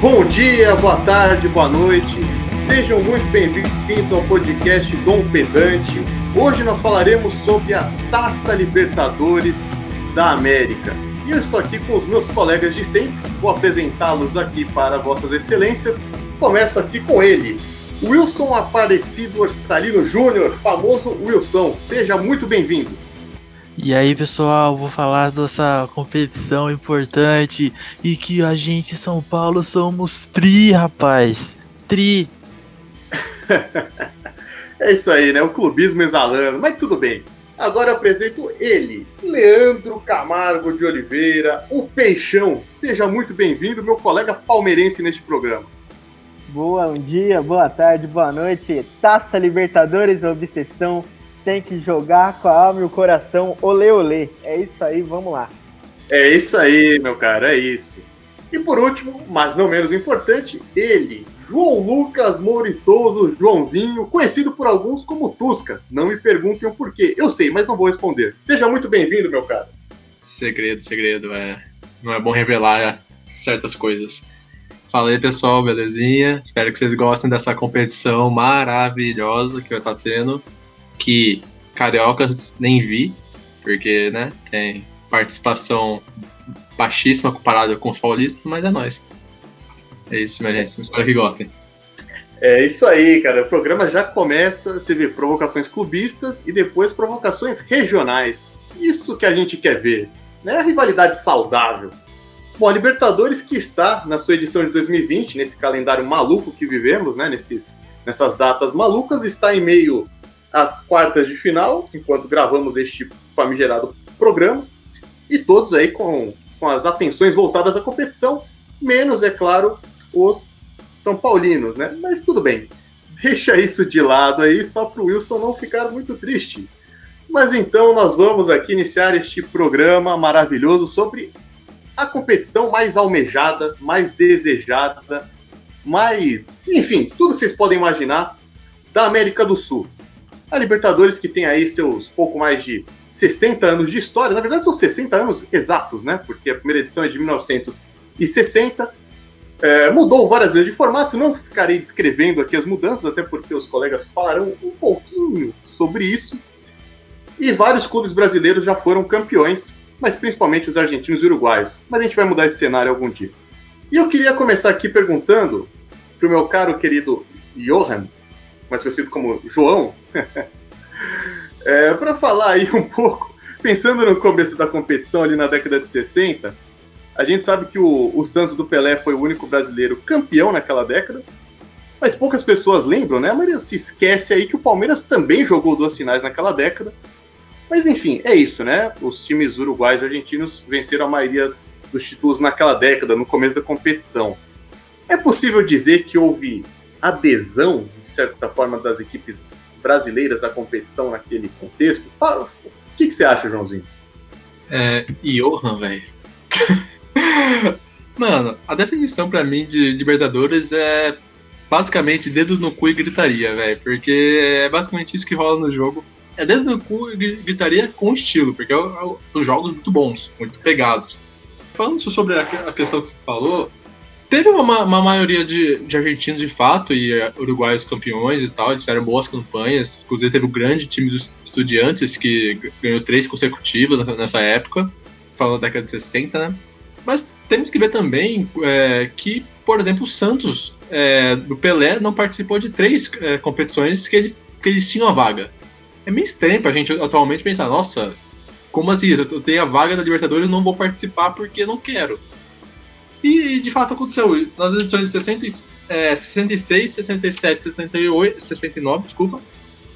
Bom dia, boa tarde, boa noite. Sejam muito bem-vindos ao podcast Dom Pedante. Hoje nós falaremos sobre a Taça Libertadores da América. E eu estou aqui com os meus colegas de sempre. Vou apresentá-los aqui para vossas excelências. Começo aqui com ele, Wilson Aparecido Orstalino Júnior, famoso Wilson. Seja muito bem-vindo. E aí, pessoal, vou falar dessa competição importante e que a gente, São Paulo, somos tri, rapaz. Tri. é isso aí, né? O clubismo exalando, mas tudo bem. Agora eu apresento ele, Leandro Camargo de Oliveira, o Peixão. Seja muito bem-vindo, meu colega palmeirense neste programa. Bom dia, boa tarde, boa noite. Taça Libertadores, obsessão. Tem que jogar com a alma e o coração. Olê, olê. É isso aí, vamos lá. É isso aí, meu cara, é isso. E por último, mas não menos importante, ele, João Lucas Souza, Joãozinho, conhecido por alguns como Tusca. Não me perguntem o porquê. Eu sei, mas não vou responder. Seja muito bem-vindo, meu cara. Segredo, segredo. É... Não é bom revelar certas coisas. Fala aí, pessoal, belezinha? Espero que vocês gostem dessa competição maravilhosa que vai estar tendo. Que cariocas nem vi, porque, né, tem participação baixíssima comparada com os paulistas, mas é nóis. É isso, minha gente. Espero que gostem. É isso aí, cara. O programa já começa, você vê provocações clubistas e depois provocações regionais. Isso que a gente quer ver, né? A rivalidade saudável. Bom, a Libertadores que está na sua edição de 2020, nesse calendário maluco que vivemos, né? Nesses, nessas datas malucas, está em meio às quartas de final, enquanto gravamos este famigerado programa. E todos aí com, com as atenções voltadas à competição, menos, é claro, os São Paulinos, né? Mas tudo bem. Deixa isso de lado aí, só para o Wilson não ficar muito triste. Mas então nós vamos aqui iniciar este programa maravilhoso sobre a competição mais almejada, mais desejada, mais. Enfim, tudo que vocês podem imaginar da América do Sul. A Libertadores, que tem aí seus pouco mais de 60 anos de história, na verdade são 60 anos exatos, né? Porque a primeira edição é de 1960 é, mudou várias vezes de formato, não ficarei descrevendo aqui as mudanças, até porque os colegas falarão um pouquinho sobre isso. E vários clubes brasileiros já foram campeões, mas principalmente os argentinos e uruguaios. Mas a gente vai mudar esse cenário algum dia. E eu queria começar aqui perguntando para o meu caro querido Johan, mais conhecido como João, é, para falar aí um pouco, pensando no começo da competição ali na década de 60, a gente sabe que o, o Santos do Pelé foi o único brasileiro campeão naquela década, mas poucas pessoas lembram, né? A maioria se esquece aí que o Palmeiras também jogou duas finais naquela década. Mas enfim, é isso, né? Os times uruguais e argentinos venceram a maioria dos títulos naquela década, no começo da competição. É possível dizer que houve adesão, de certa forma, das equipes brasileiras à competição naquele contexto? O que, que você acha, Joãozinho? É, Johan, velho. Mano, a definição para mim de Libertadores é basicamente dedo no cu e gritaria, velho. Porque é basicamente isso que rola no jogo. É dedo no cu e gritaria com estilo, porque é é são jogos muito bons, muito pegados. Falando sobre a questão que você falou, teve uma, uma maioria de, de, argentinos de fato e é, uruguaios campeões e tal, eles fizeram boas campanhas. Inclusive teve o grande time dos estudiantes que ganhou três consecutivas nessa época, falando da década de 60, né? Mas temos que ver também é, que, por exemplo, o Santos é, do Pelé não participou de três é, competições que, ele, que eles tinham a vaga. É meio estranho pra gente atualmente pensar, nossa, como assim? Eu tenho a vaga da Libertadores e não vou participar porque não quero. E de fato aconteceu. Nas edições de 60, é, 66, 67, 68, 69, desculpa,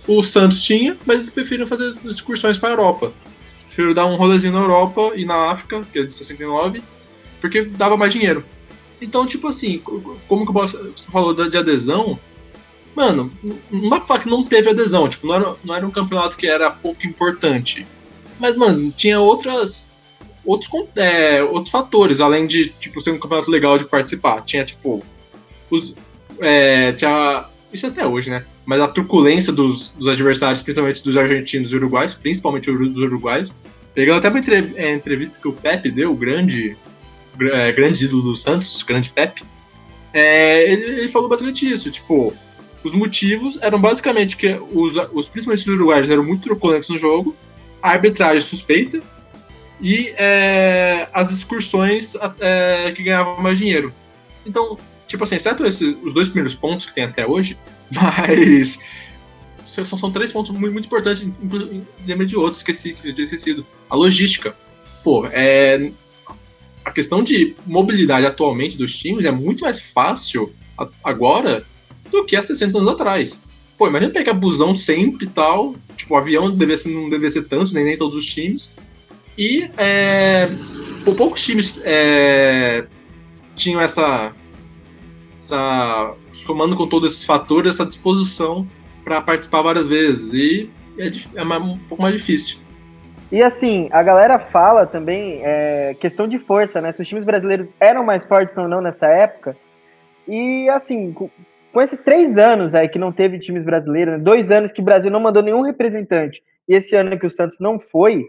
o Santos tinha, mas eles preferiram fazer as excursões para a Europa. Preferiram dar um rolezinho na Europa e na África, que é de 69, porque dava mais dinheiro. Então, tipo assim, como que você falou de adesão, mano, não dá pra falar que não teve adesão, tipo, não era, não era um campeonato que era pouco importante. Mas, mano, tinha outras. Outros, é, outros fatores, além de, tipo, ser um campeonato legal de participar. Tinha, tipo. Os, é, tinha. Isso até hoje, né? Mas a truculência dos, dos adversários, principalmente dos argentinos e uruguaios, principalmente dos uruguaios. Pegando até uma entrevista que o Pepe deu, o grande é, grande ídolo do Santos, grande Pepe, é, ele, ele falou basicamente isso, tipo, os motivos eram basicamente que os, os principalmente os uruguaios eram muito truculentos no jogo, a arbitragem suspeita e é, as excursões é, que ganhavam mais dinheiro. Então, tipo assim, exceto os dois primeiros pontos que tem até hoje, mas são, são três pontos muito, muito importantes, lembra de outros esqueci, eu tinha esquecido. A logística. Pô, é, a questão de mobilidade atualmente dos times é muito mais fácil agora do que há 60 anos atrás. Pô, imagina pegar busão sempre e tal. Tipo, o avião deve ser, não deve ser tanto, nem, nem todos os times. E é, por poucos times é, tinham essa, essa. somando com todos esses fatores, essa disposição para participar várias vezes. E é, é um pouco mais difícil. E assim, a galera fala também é, questão de força, né? Se os times brasileiros eram mais fortes ou não nessa época. E assim, com, com esses três anos aí que não teve times brasileiros, né? dois anos que o Brasil não mandou nenhum representante, e esse ano que o Santos não foi,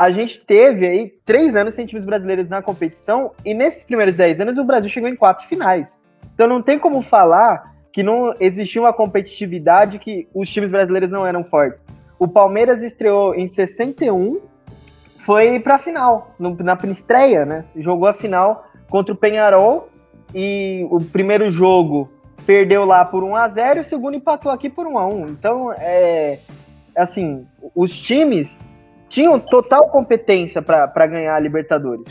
a gente teve aí três anos sem times brasileiros na competição, e nesses primeiros dez anos o Brasil chegou em quatro finais. Então não tem como falar que não existia uma competitividade que os times brasileiros não eram fortes. O Palmeiras estreou em 61, foi para a final, no, na estreia, né? Jogou a final contra o Penharol e o primeiro jogo perdeu lá por 1 a 0 e o segundo empatou aqui por 1 a 1. Então, é assim, os times tinham total competência para ganhar a Libertadores.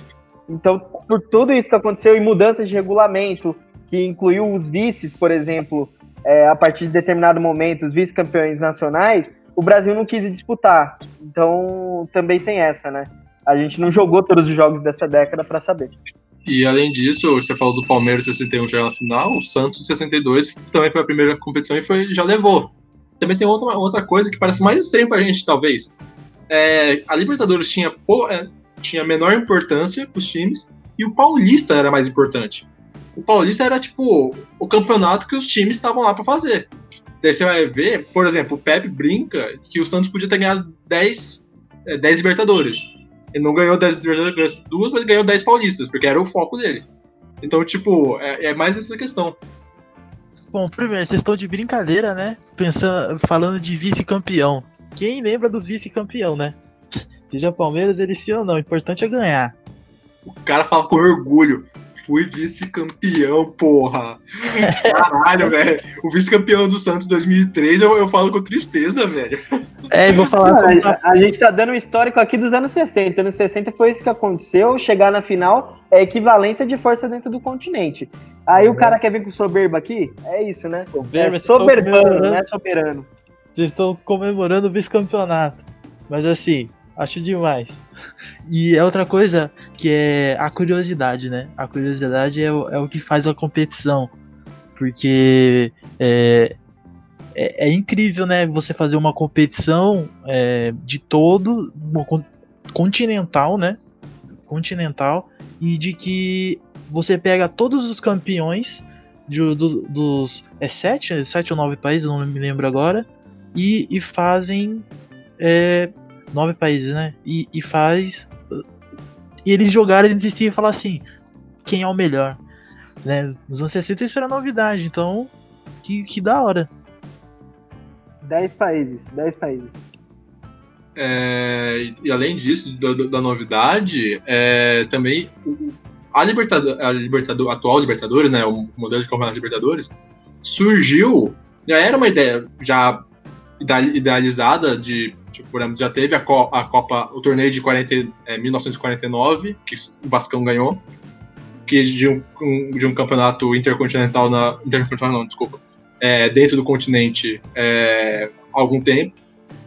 Então, por tudo isso que aconteceu e mudanças de regulamento, que incluiu os vices, por exemplo, é, a partir de determinado momento, os vice-campeões nacionais, o Brasil não quis disputar. Então também tem essa, né? A gente não jogou todos os jogos dessa década para saber. E além disso, você falou do Palmeiras 61 já na final, o Santos 62 também foi a primeira competição e foi, já levou. Também tem outra, outra coisa que parece mais estranha pra gente, talvez. É, a Libertadores tinha, é, tinha menor importância pros times e o Paulista era mais importante. O Paulista era tipo o campeonato que os times estavam lá para fazer. Daí você vai ver, por exemplo, o Pepe brinca que o Santos podia ter ganhado 10, 10 é, Libertadores. Ele não ganhou 10 Libertadores, duas, mas ganhou 10 Paulistas, porque era o foco dele. Então, tipo, é, é mais essa questão. Bom, primeiro, vocês estão de brincadeira, né? Pensando, falando de vice-campeão. Quem lembra dos vice-campeão, né? Seja Palmeiras, ele sim ou não, o importante é ganhar. O cara fala com orgulho fui vice-campeão, porra. Caralho, velho. O vice-campeão do Santos 2003 eu, eu falo com tristeza, velho. É, vou falar. Cara, a, a, gente tá dando um histórico aqui dos anos 60. Anos 60 foi isso que aconteceu. Chegar na final é equivalência de força dentro do continente. Aí uhum. o cara quer vir com soberba aqui? É isso, né? Soberba, é soberbano, não é soberano. Vocês estão comemorando o vice-campeonato. Mas assim, acho demais. E é outra coisa que é a curiosidade, né? A curiosidade é o, é o que faz a competição. Porque é, é, é incrível, né? Você fazer uma competição é, de todo, continental, né? Continental, e de que você pega todos os campeões de, do, dos. É sete, sete ou nove países, não me lembro agora, e, e fazem é, nove países, né? E, e faz. E eles jogaram entre si e falar assim: quem é o melhor? Né? Nos anos 60 isso era novidade, então. Que, que da hora. Dez países, dez países. É, e, e, além disso, da, da novidade, é, também a Libertador, a Libertador, atual Libertadores, né, o modelo de campeonato Libertadores, surgiu, já era uma ideia já idealizada de Tipo, por exemplo, já teve a, Co a Copa, o torneio de 40, é, 1949, que o Vascão ganhou, que de um, um, de um campeonato intercontinental na. Intercontinental não, desculpa. É, dentro do continente é, algum tempo.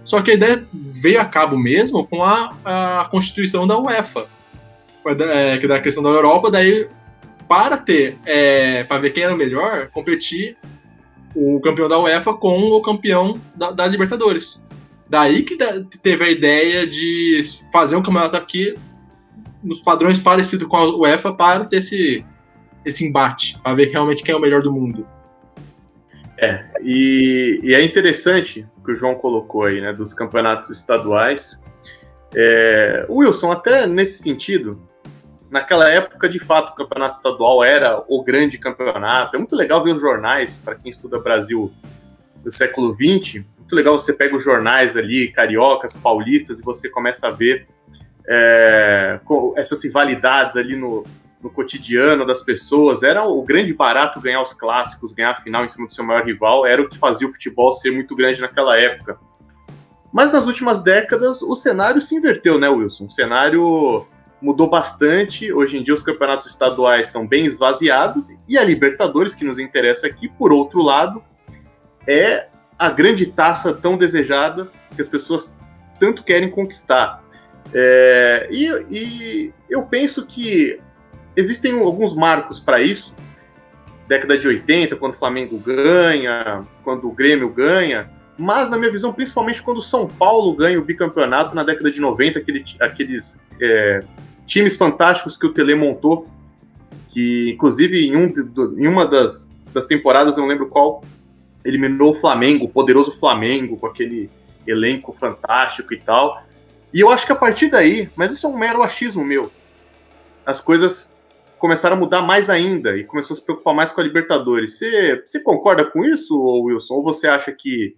Só que a ideia veio a cabo mesmo com a, a constituição da UEFA, é, que é da questão da Europa, daí para ter, é, para ver quem era o melhor, competir o campeão da UEFA com o campeão da, da Libertadores. Daí que teve a ideia de fazer um campeonato aqui nos padrões parecidos com a UEFA para ter esse, esse embate, para ver realmente quem é o melhor do mundo. É, e, e é interessante o que o João colocou aí, né, dos campeonatos estaduais. É, Wilson, até nesse sentido, naquela época, de fato, o campeonato estadual era o grande campeonato. É muito legal ver os jornais, para quem estuda Brasil do século XX. Muito legal você pega os jornais ali, cariocas, paulistas, e você começa a ver é, essas rivalidades ali no, no cotidiano das pessoas. Era o grande barato ganhar os clássicos, ganhar a final em cima do seu maior rival, era o que fazia o futebol ser muito grande naquela época. Mas nas últimas décadas o cenário se inverteu, né, Wilson? O cenário mudou bastante. Hoje em dia os campeonatos estaduais são bem esvaziados e a Libertadores, que nos interessa aqui, por outro lado, é a grande taça tão desejada que as pessoas tanto querem conquistar. É, e, e eu penso que existem alguns marcos para isso. Década de 80, quando o Flamengo ganha, quando o Grêmio ganha, mas na minha visão, principalmente quando o São Paulo ganha o bicampeonato na década de 90, aquele, aqueles é, times fantásticos que o Tele montou, que inclusive em, um, em uma das, das temporadas, eu não lembro qual, eliminou o Flamengo, o poderoso Flamengo, com aquele elenco fantástico e tal. E eu acho que a partir daí, mas isso é um mero achismo meu, as coisas começaram a mudar mais ainda e começou a se preocupar mais com a Libertadores. Você, você concorda com isso, Wilson? Ou você acha que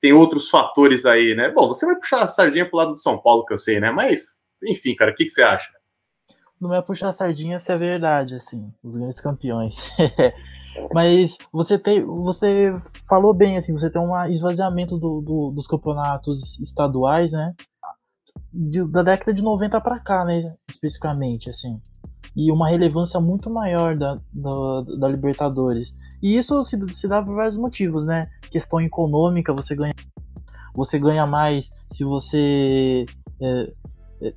tem outros fatores aí, né? Bom, você vai puxar a sardinha pro lado do São Paulo, que eu sei, né? Mas, enfim, cara, o que, que você acha? Não é puxar sardinha se é verdade, assim, os grandes campeões. Mas você tem, você falou bem, assim, você tem um esvaziamento do, do, dos campeonatos estaduais, né? De, da década de 90 para cá, né? Especificamente, assim e uma relevância muito maior da, da, da Libertadores. E isso se, se, dá por vários motivos, né? Questão econômica, você ganha, você ganha mais se você. É,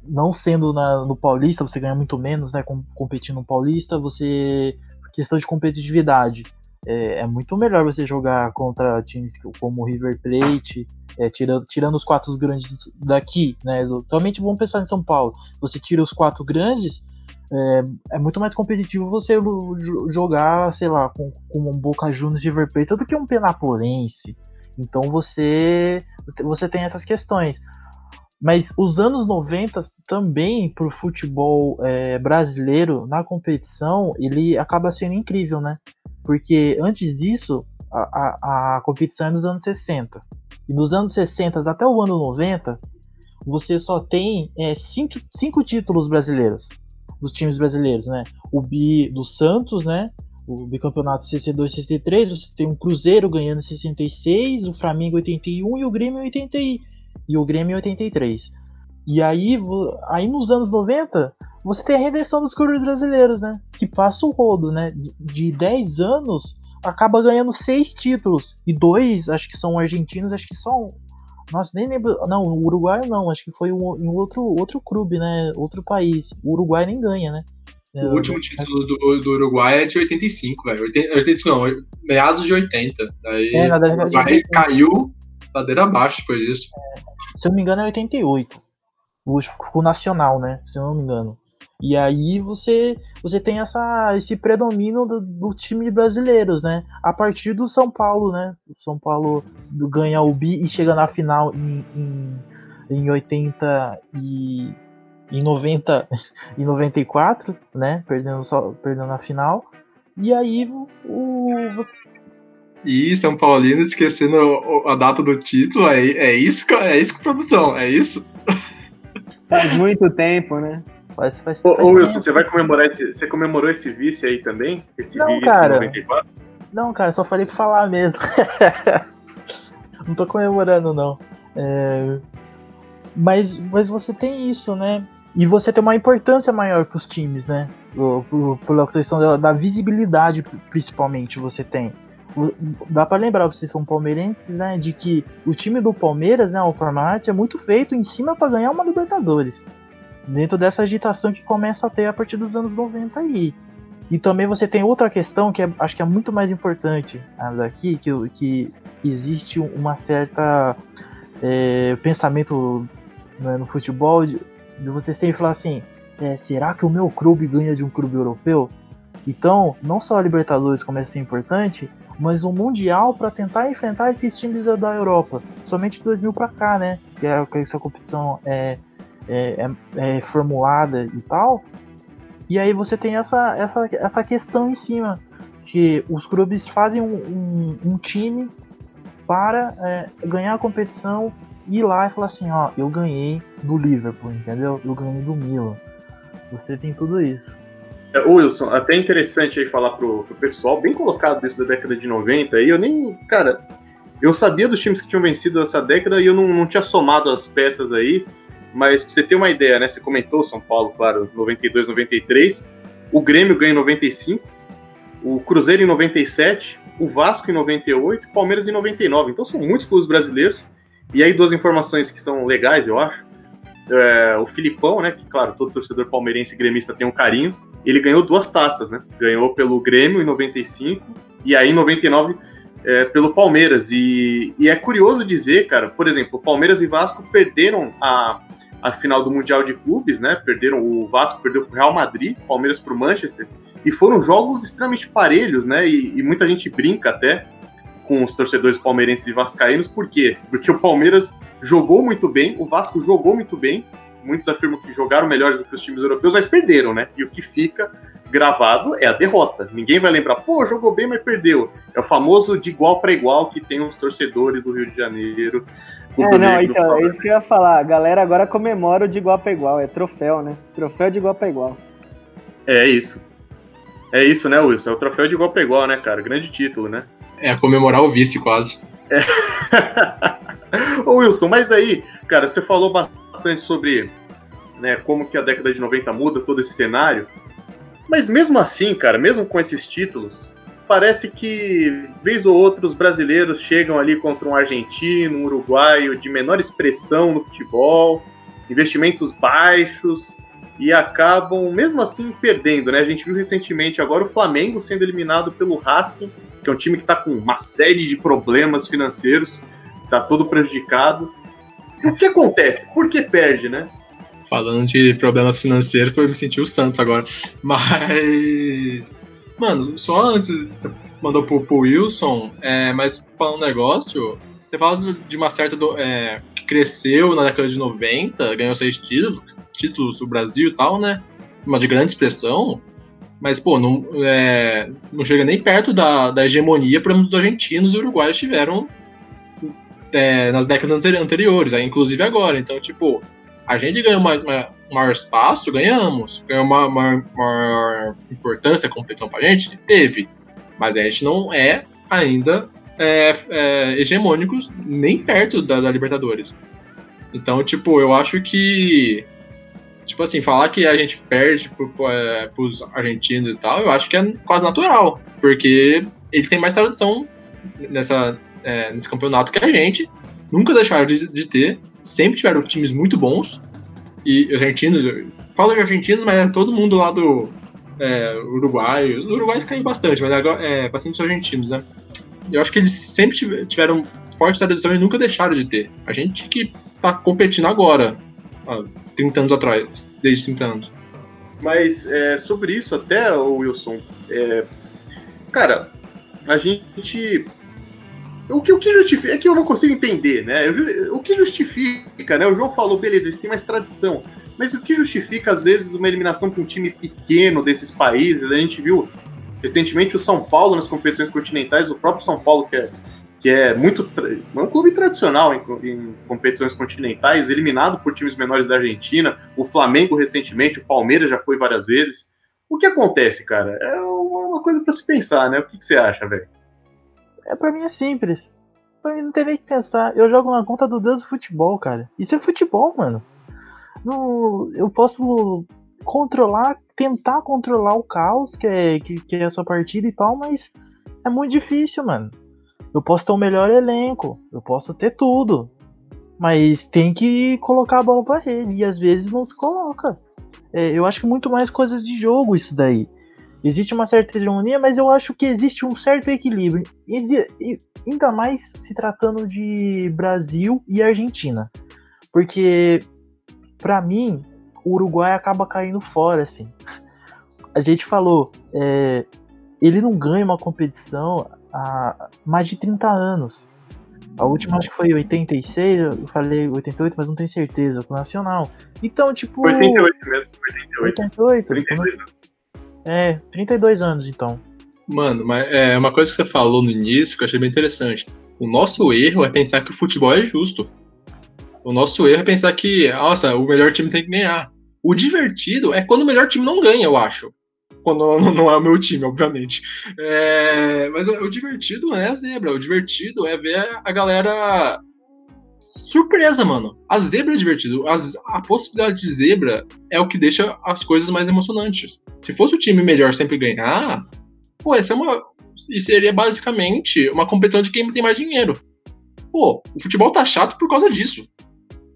não sendo na, no Paulista, você ganha muito menos, né? Com, competindo no Paulista, você. Questão de competitividade. É, é, muito melhor você jogar contra times como o River Plate, é, tirando, tirando os quatro grandes daqui, né? Vamos pensar em São Paulo. Você tira os quatro grandes, é, é, muito mais competitivo você jogar, sei lá, com, com um Boca Juniors River Plate do que um Penapolense. Então você, você tem essas questões. Mas os anos 90 também para o futebol é, brasileiro na competição, ele acaba sendo incrível, né? Porque antes disso, a, a, a competição é nos anos 60. E dos anos 60 até o ano 90, você só tem é, cinco, cinco títulos brasileiros dos times brasileiros, né? O bi do Santos, né? O bicampeonato 62 63, você tem um Cruzeiro ganhando 66, o Flamengo 81 e o Grêmio 80 e o Grêmio 83. E aí, aí nos anos 90, você tem a redenção dos clubes brasileiros, né? Que passa o rodo, né? De, de 10 anos, acaba ganhando 6 títulos. E dois, acho que são argentinos, acho que só nossa, nem lembro. Não, o Uruguai não, acho que foi um, em outro, outro clube, né? Outro país. O Uruguai nem ganha, né? O é, último título do, do Uruguai é de 85, velho. 85 não, meados de 80. Daí é, o Uruguai caiu ladeira abaixo depois disso. Se eu não me engano é 88. O, o Nacional, né? Se eu não me engano. E aí você você tem essa, esse predomínio do, do, time brasileiros, né? A partir do São Paulo, né? O São Paulo ganha o bi e chega na final em, em, em 80 e em 90 e 94, né? Perdendo só perdendo a final. E aí o e São Paulino esquecendo a data do título, é, é isso, é isso, produção, é isso. Faz muito tempo, né? Faz, faz, ô, ô Wilson, você vai comemorar esse, você comemorou esse vice aí também? Esse não, vice cara, 94? Não, cara, só falei pra falar mesmo. não tô comemorando, não. É... Mas, mas você tem isso, né? E você tem uma importância maior pros times, né? Por, por, pela questão da, da visibilidade, principalmente, você tem dá para lembrar, vocês são palmeirenses, né, de que o time do Palmeiras, né, o formato é muito feito em cima para ganhar uma Libertadores dentro dessa agitação que começa a ter a partir dos anos 90 aí. E também você tem outra questão que é, acho que é muito mais importante daqui, que, que existe uma certa é, pensamento né, no futebol de, de vocês terem que falar assim, é, será que o meu clube ganha de um clube europeu? Então, não só a Libertadores começa a ser importante, mas o Mundial para tentar enfrentar esses times da Europa. Somente de 2000 para cá, né? Que é essa competição é, é, é, é, formulada e tal, E aí você tem essa, essa, essa questão em cima, que os clubes fazem um, um, um time para é, ganhar a competição ir lá e falar assim, ó, eu ganhei do Liverpool, entendeu? Eu ganhei do Milan. Você tem tudo isso. É, Wilson, até interessante aí falar pro, pro pessoal, bem colocado isso da década de 90 aí, eu nem, cara, eu sabia dos times que tinham vencido essa década e eu não, não tinha somado as peças aí, mas pra você ter uma ideia, né, você comentou São Paulo, claro, 92, 93, o Grêmio ganha em 95, o Cruzeiro em 97, o Vasco em 98, o Palmeiras em 99, então são muitos clubes brasileiros, e aí duas informações que são legais, eu acho, é, o Filipão, né, que claro, todo torcedor palmeirense e gremista tem um carinho, ele ganhou duas taças, né? Ganhou pelo Grêmio em 95 e aí em 99 é, pelo Palmeiras. E, e, é curioso dizer, cara, por exemplo, Palmeiras e Vasco perderam a, a final do Mundial de Clubes, né? Perderam, o Vasco perdeu pro Real Madrid, Palmeiras pro Manchester, e foram jogos extremamente parelhos, né? E, e muita gente brinca até com os torcedores palmeirenses e vascaínos, por quê? Porque o Palmeiras jogou muito bem, o Vasco jogou muito bem, muitos afirmam que jogaram melhores do que os times europeus, mas perderam, né? E o que fica gravado é a derrota. Ninguém vai lembrar, pô, jogou bem, mas perdeu. É o famoso de igual para igual que tem os torcedores do Rio de Janeiro. É, não, então, é isso que eu ia falar. A galera agora comemora o de igual para igual, é troféu, né? Troféu de igual para igual. É isso. É isso, né, Wilson? É o troféu de igual para igual, né, cara? Grande título, né? É, comemorar o vice quase. É. Ô, Wilson, mas aí, cara, você falou bastante sobre né, como que a década de 90 muda todo esse cenário. Mas mesmo assim, cara, mesmo com esses títulos, parece que, vez ou outra, os brasileiros chegam ali contra um argentino, um uruguaio de menor expressão no futebol, investimentos baixos, e acabam, mesmo assim, perdendo, né? A gente viu recentemente agora o Flamengo sendo eliminado pelo Racing, que é um time que está com uma série de problemas financeiros, está todo prejudicado. O que acontece? Por que perde, né? Falando de problemas financeiros, eu me senti o Santos agora. Mas. Mano, só antes, você mandou pro, pro Wilson, é, mas falando um negócio, você fala de uma certa. Do, é, que cresceu na década de 90, ganhou seis títulos, títulos do Brasil e tal, né? Uma de grande expressão. Mas, pô, não, é, não chega nem perto da, da hegemonia, por exemplo, dos argentinos e uruguaios tiveram é, nas décadas anteriores, inclusive agora. Então, tipo, a gente ganhou mais, maior espaço, ganhamos. Ganhou uma maior, maior importância competição pra gente? Teve. Mas a gente não é ainda é, é, hegemônicos nem perto da, da, Libertadores. Então, tipo, eu acho que. Tipo assim, falar que a gente perde pro, é, pros argentinos e tal, eu acho que é quase natural. Porque eles têm mais tradição nessa, é, nesse campeonato que a gente. Nunca deixaram de, de ter sempre tiveram times muito bons. E os argentinos, falo de argentinos, mas é todo mundo lá do é, Uruguai. Os uruguaios caem bastante, mas agora é bastante os argentinos, né? Eu acho que eles sempre tiveram forte tradição e nunca deixaram de ter. A gente que tá competindo agora, há 30 anos atrás, desde 30 anos. Mas é, sobre isso, até, Wilson, é, cara, a gente o que, o que justifica. É que eu não consigo entender, né? O que justifica, né? O João falou, beleza, eles têm mais tradição. Mas o que justifica, às vezes, uma eliminação com um time pequeno desses países? A gente viu recentemente o São Paulo nas competições continentais, o próprio São Paulo, que é, que é muito. É um clube tradicional em, em competições continentais, eliminado por times menores da Argentina. O Flamengo recentemente, o Palmeiras já foi várias vezes. O que acontece, cara? É uma coisa para se pensar, né? O que, que você acha, velho? É, pra mim é simples. Pra mim não tem nem que pensar. Eu jogo na conta do Deus do futebol, cara. Isso é futebol, mano. No, eu posso controlar, tentar controlar o caos que é, que, que é essa partida e tal, mas é muito difícil, mano. Eu posso ter o melhor elenco, eu posso ter tudo. Mas tem que colocar a bola pra rede. E às vezes não se coloca. É, eu acho que muito mais coisas de jogo isso daí. Existe uma certa hegemonia, mas eu acho que existe um certo equilíbrio. E ainda mais se tratando de Brasil e Argentina. Porque, para mim, o Uruguai acaba caindo fora, assim. A gente falou, é, ele não ganha uma competição há mais de 30 anos. A última acho que foi 86, eu falei 88, mas não tenho certeza, com o Nacional. Então, tipo. 88 mesmo, 88. 88. 32 anos. É, 32 anos então. Mano, mas é uma coisa que você falou no início que eu achei bem interessante. O nosso erro é pensar que o futebol é justo. O nosso erro é pensar que, nossa, o melhor time tem que ganhar. O divertido é quando o melhor time não ganha, eu acho. Quando não é o meu time, obviamente. É, mas o, divertido é a zebra. O divertido é ver a galera surpresa, mano. A zebra é divertido. As- a possibilidade de zebra é o que deixa as coisas mais emocionantes. Se fosse o time melhor sempre ganhar, pô, essa é uma. E seria basicamente uma competição de quem tem mais dinheiro. Pô, o futebol tá chato por causa disso.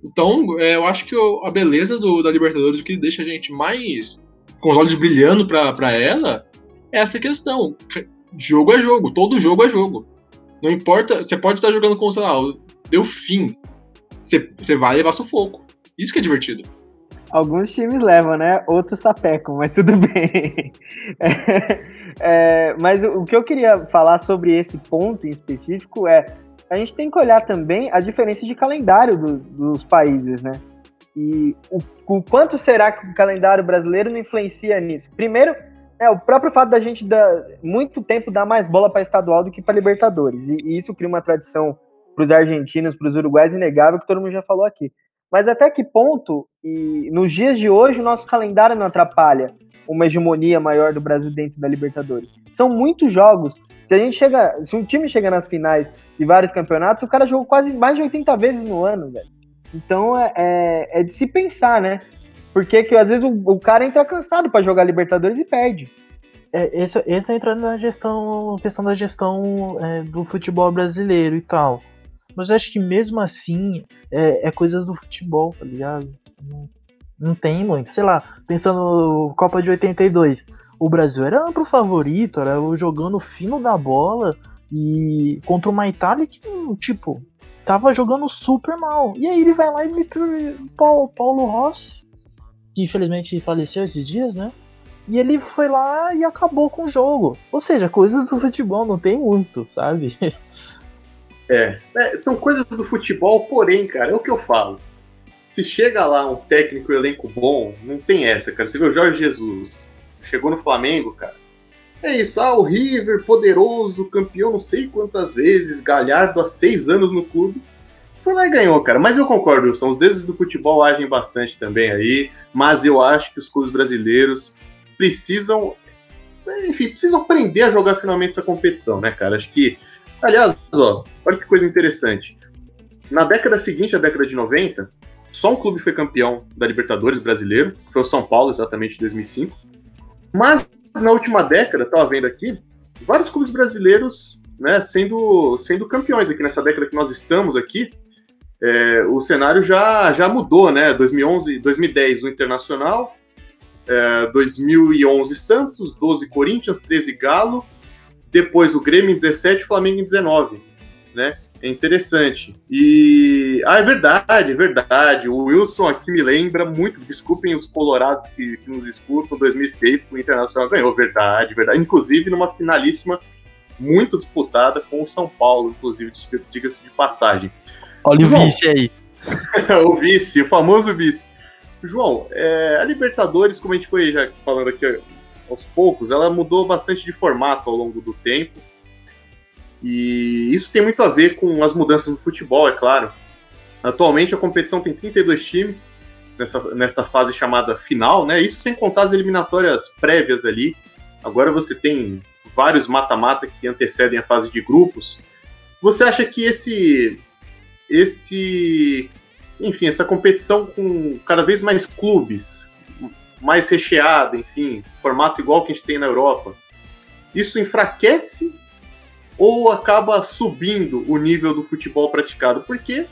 Então, é, eu acho que o- a beleza do- da Libertadores, o que deixa a gente mais com os olhos brilhando pra, pra ela, é essa questão. Jogo é jogo, todo jogo é jogo. Não importa, você pode estar jogando com, sei lá, Delfim. Você, você vai levar sufoco. Isso que é divertido. Alguns times levam, né? Outros sapecam, mas tudo bem. É, mas o o que eu queria falar sobre esse ponto em específico é a gente tem que olhar também a diferença de calendário do- dos países, né? E o, o quanto será que o calendário brasileiro não influencia nisso? Primeiro, é o próprio fato da gente dar muito tempo dar mais bola para estadual do que para Libertadores. E, e isso cria uma tradição para os argentinos, para os uruguais, inegável, que todo mundo já falou aqui. Mas até que ponto, e nos dias de hoje, o nosso calendário não atrapalha uma hegemonia maior do Brasil dentro da Libertadores? São muitos jogos. Se a gente chega, se um time chega nas finais de vários campeonatos, o cara jogou quase mais de 80 vezes no ano, velho. Então é, é, é de se pensar, né? Porque que às vezes o, o cara entra cansado para jogar Libertadores e perde. É, esse, esse entrando na gestão, questão da gestão é, do futebol brasileiro e tal. Mas acho que mesmo assim é, é coisas do futebol, tá ligado? Não, não tem muito. Sei lá, pensando Copa de 82, o Brasil era amplo favorito, era jogando fino da bola e contra uma Itália que, tipo, tava jogando super mal. E aí ele vai lá e o Paulo, Paulo Rossi, que infelizmente faleceu esses dias, né? E ele foi lá e acabou com o jogo. Ou seja, coisas do futebol não tem muito, sabe? É, é, são coisas do futebol, porém, cara, é o que eu falo. Se chega lá um técnico e elenco bom, não tem essa, cara. Você vê o Jorge Jesus, chegou no Flamengo, cara. É isso, ah, o River, poderoso, campeão não sei quantas vezes, Galhardo há seis anos no clube. Foi lá e ganhou, cara. Mas eu concordo, Wilson, os deuses do futebol agem bastante também aí, mas eu acho que os clubes brasileiros precisam, enfim, precisam aprender a jogar finalmente essa competição, né, cara? Acho que Aliás, ó, olha que coisa interessante. Na década seguinte, a década de 90, só um clube foi campeão da Libertadores brasileiro, que foi o São Paulo, exatamente em 2005. Mas na última década, estava vendo aqui, vários clubes brasileiros né, sendo, sendo campeões aqui nessa década que nós estamos aqui. É, o cenário já, já mudou, né? 2011, 2010 o Internacional, é, 2011 Santos, 12 Corinthians, 13 Galo, depois o Grêmio em 17 e Flamengo em 19, né? É interessante. E. Ah, é verdade, é verdade. O Wilson aqui me lembra muito. Desculpem os colorados que, que nos escutam. 2006, que o Internacional ganhou. Verdade, verdade. Inclusive numa finalíssima muito disputada com o São Paulo, inclusive, diga-se de passagem. Olha o João. vice aí. o vice, o famoso vice. João, é, a Libertadores, como a gente foi já falando aqui aos poucos, ela mudou bastante de formato ao longo do tempo. E isso tem muito a ver com as mudanças no futebol, é claro. Atualmente a competição tem 32 times nessa, nessa fase chamada final, né? Isso sem contar as eliminatórias prévias ali. Agora você tem vários mata-mata que antecedem a fase de grupos. Você acha que esse esse enfim, essa competição com cada vez mais clubes, mais recheada, enfim, formato igual que a gente tem na Europa, isso enfraquece ou acaba subindo o nível do futebol praticado? Porque,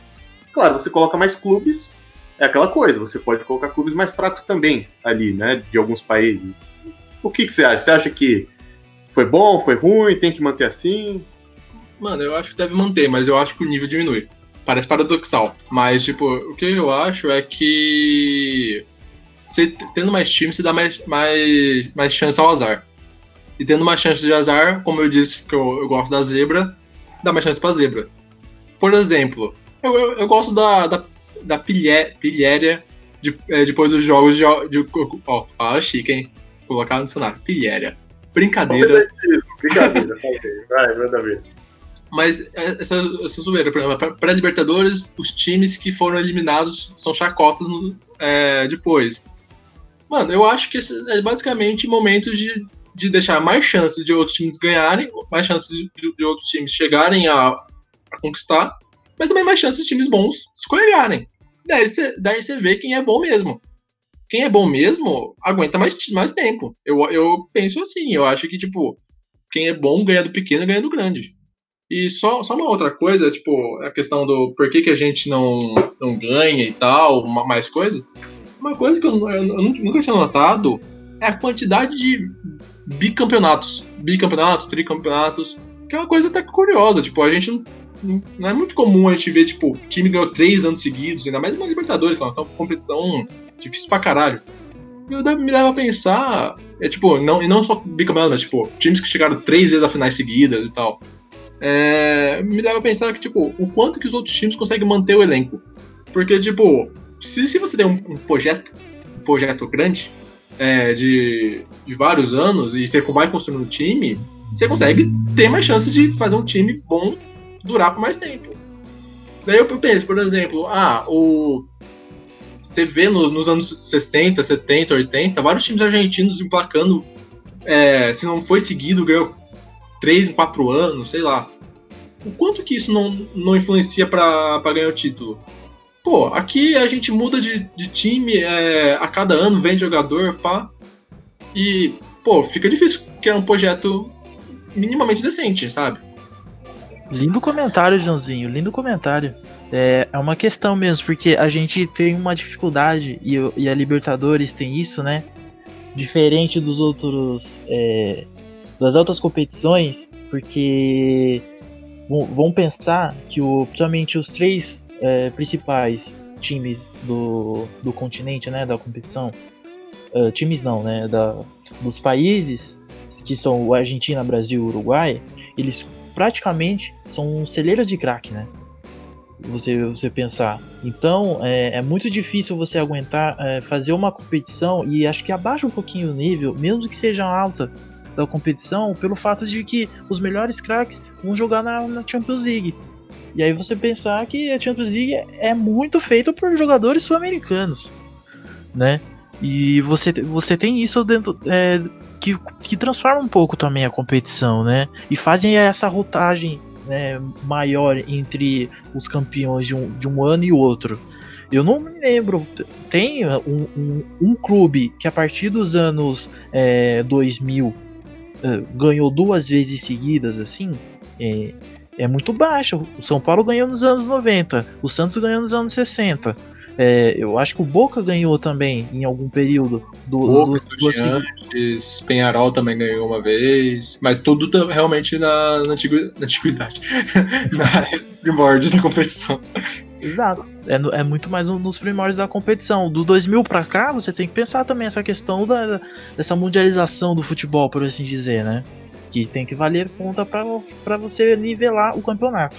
claro, você coloca mais clubes, é aquela coisa, você pode colocar clubes mais fracos também ali, né, de alguns países. O que, que você acha? Você acha que foi bom, foi ruim, tem que manter assim? Mano, eu acho que deve manter, mas eu acho que o nível diminui. Parece paradoxal. Mas, tipo, o que eu acho é que. Você tendo mais time, você dá mais, mais, mais chance ao azar. E tendo mais chance de azar, como eu disse que eu, eu gosto da zebra, dá mais chance pra zebra. por exemplo, eu, eu, eu gosto da, da, da pilhé, pilhéria de, é, depois dos jogos de. de ó, fala chique, hein? Colocar no dicionário. Pilhéria. Brincadeira. Brincadeira, vai, manda ver. Mas é, essa, essa zoeira, por exemplo, para Libertadores, os times que foram eliminados são chacotas no, é, depois. Mano, eu acho que é basicamente momentos de, de deixar mais chances de outros times ganharem, mais chances de, de outros times chegarem a, a, conquistar, mas também mais chances de times bons escolherem. Daí você daí vê quem é bom mesmo. Quem é bom mesmo aguenta mais, mais tempo. Eu, eu penso assim, eu acho que, tipo, quem é bom ganha do pequeno ganha do grande. E só, só uma outra coisa, tipo, a questão do por que, que a gente não, não ganha e tal, mais coisa. Uma coisa que eu, eu, eu, nunca tinha notado é a quantidade de bicampeonatos. Bicampeonatos, tricampeonatos. Que é uma coisa até curiosa. Tipo, a gente não, não é muito comum a gente ver, tipo, time ganhou três anos seguidos, ainda mais uma Libertadores, que é uma competição difícil pra caralho. Eu me leva a pensar, é tipo, não, e não só bicampeonato, mas tipo, times que chegaram três vezes a finais seguidas e tal é, me leva a pensar que, tipo, o quanto que os outros times conseguem manter o elenco. Porque, tipo, se, se você tem um, um projeto, um projeto grande, é, de, de vários anos, e você vai construindo um time, você consegue ter mais chance de fazer um time bom durar por mais tempo. Daí eu penso, por exemplo, ah, o. Você vê no, nos anos 60, 70, 80, vários times argentinos emplacando. É, se não foi seguido, ganhou três em quatro anos, sei lá. O quanto que isso não, não influencia para ganhar o título? Pô, aqui a gente muda de, de time é, a cada ano, vem jogador, pá. E, pô, fica difícil criar um projeto minimamente decente, sabe? Lindo comentário, Joãozinho, lindo comentário. É, é uma questão mesmo, porque a gente tem uma dificuldade, e, e a Libertadores tem isso, né? Diferente dos outros é, das outras competições, porque vão pensar que o, principalmente os três é, principais times do, do continente, né, da competição, uh, times não, né, da, dos países que são Argentina, Brasil, Uruguai, eles praticamente são celeiras de crack, né? Você, você pensar. Então é, é muito difícil você aguentar é, fazer uma competição e acho que abaixa um pouquinho o nível, mesmo que seja alta, da competição pelo fato de que os melhores craques vão jogar na, na Champions League. E aí você pensar que a Champions League é muito feita por jogadores sul-americanos, né? E você, você tem isso dentro é, que, que transforma um pouco também a competição, né? E fazem essa rotagem né, maior entre os campeões de um, de um ano e outro. Eu não me lembro. Tem um, um, um clube que a partir dos anos é, 2000 uh, ganhou duas vezes seguidas, assim, é, muito baixa. O São Paulo ganhou nos anos 90, o Santos ganhou nos anos 60. É, eu acho que o Boca ganhou também em algum período do, Boca, do, do Giantes, Penharol também ganhou uma vez, mas tudo realmente na, na, antigu, na antiguidade, na primórdios da competição. Exato. É, é muito mais nos primórdios da competição. Do 2000 para cá, você tem que pensar também essa questão da, dessa mundialização do futebol, por assim dizer, né? Que tem que valer conta para você nivelar o campeonato.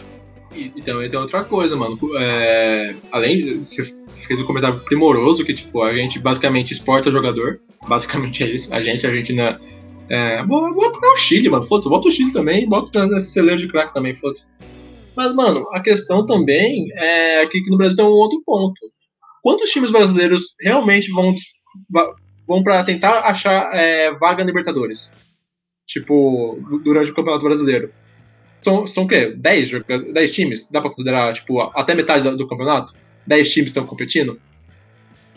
E, e também tem outra coisa, mano. É, além, você fez um comentário primoroso que, tipo, a gente basicamente exporta jogador. Basicamente é isso. A gente, a gente na. É, bota o Chile, mano. Foda-se, bota o Chile também, bota nesse celeiro de crack também, foda-se. Mas, mano, a questão também é que no Brasil tem um outro ponto. Quantos times brasileiros realmente vão, vão para tentar achar é, vaga na Libertadores? Tipo, durante o Campeonato Brasileiro? São, são o quê? 10, 10 times? Dá pra considerar, tipo, até metade do, do campeonato? 10 times estão competindo?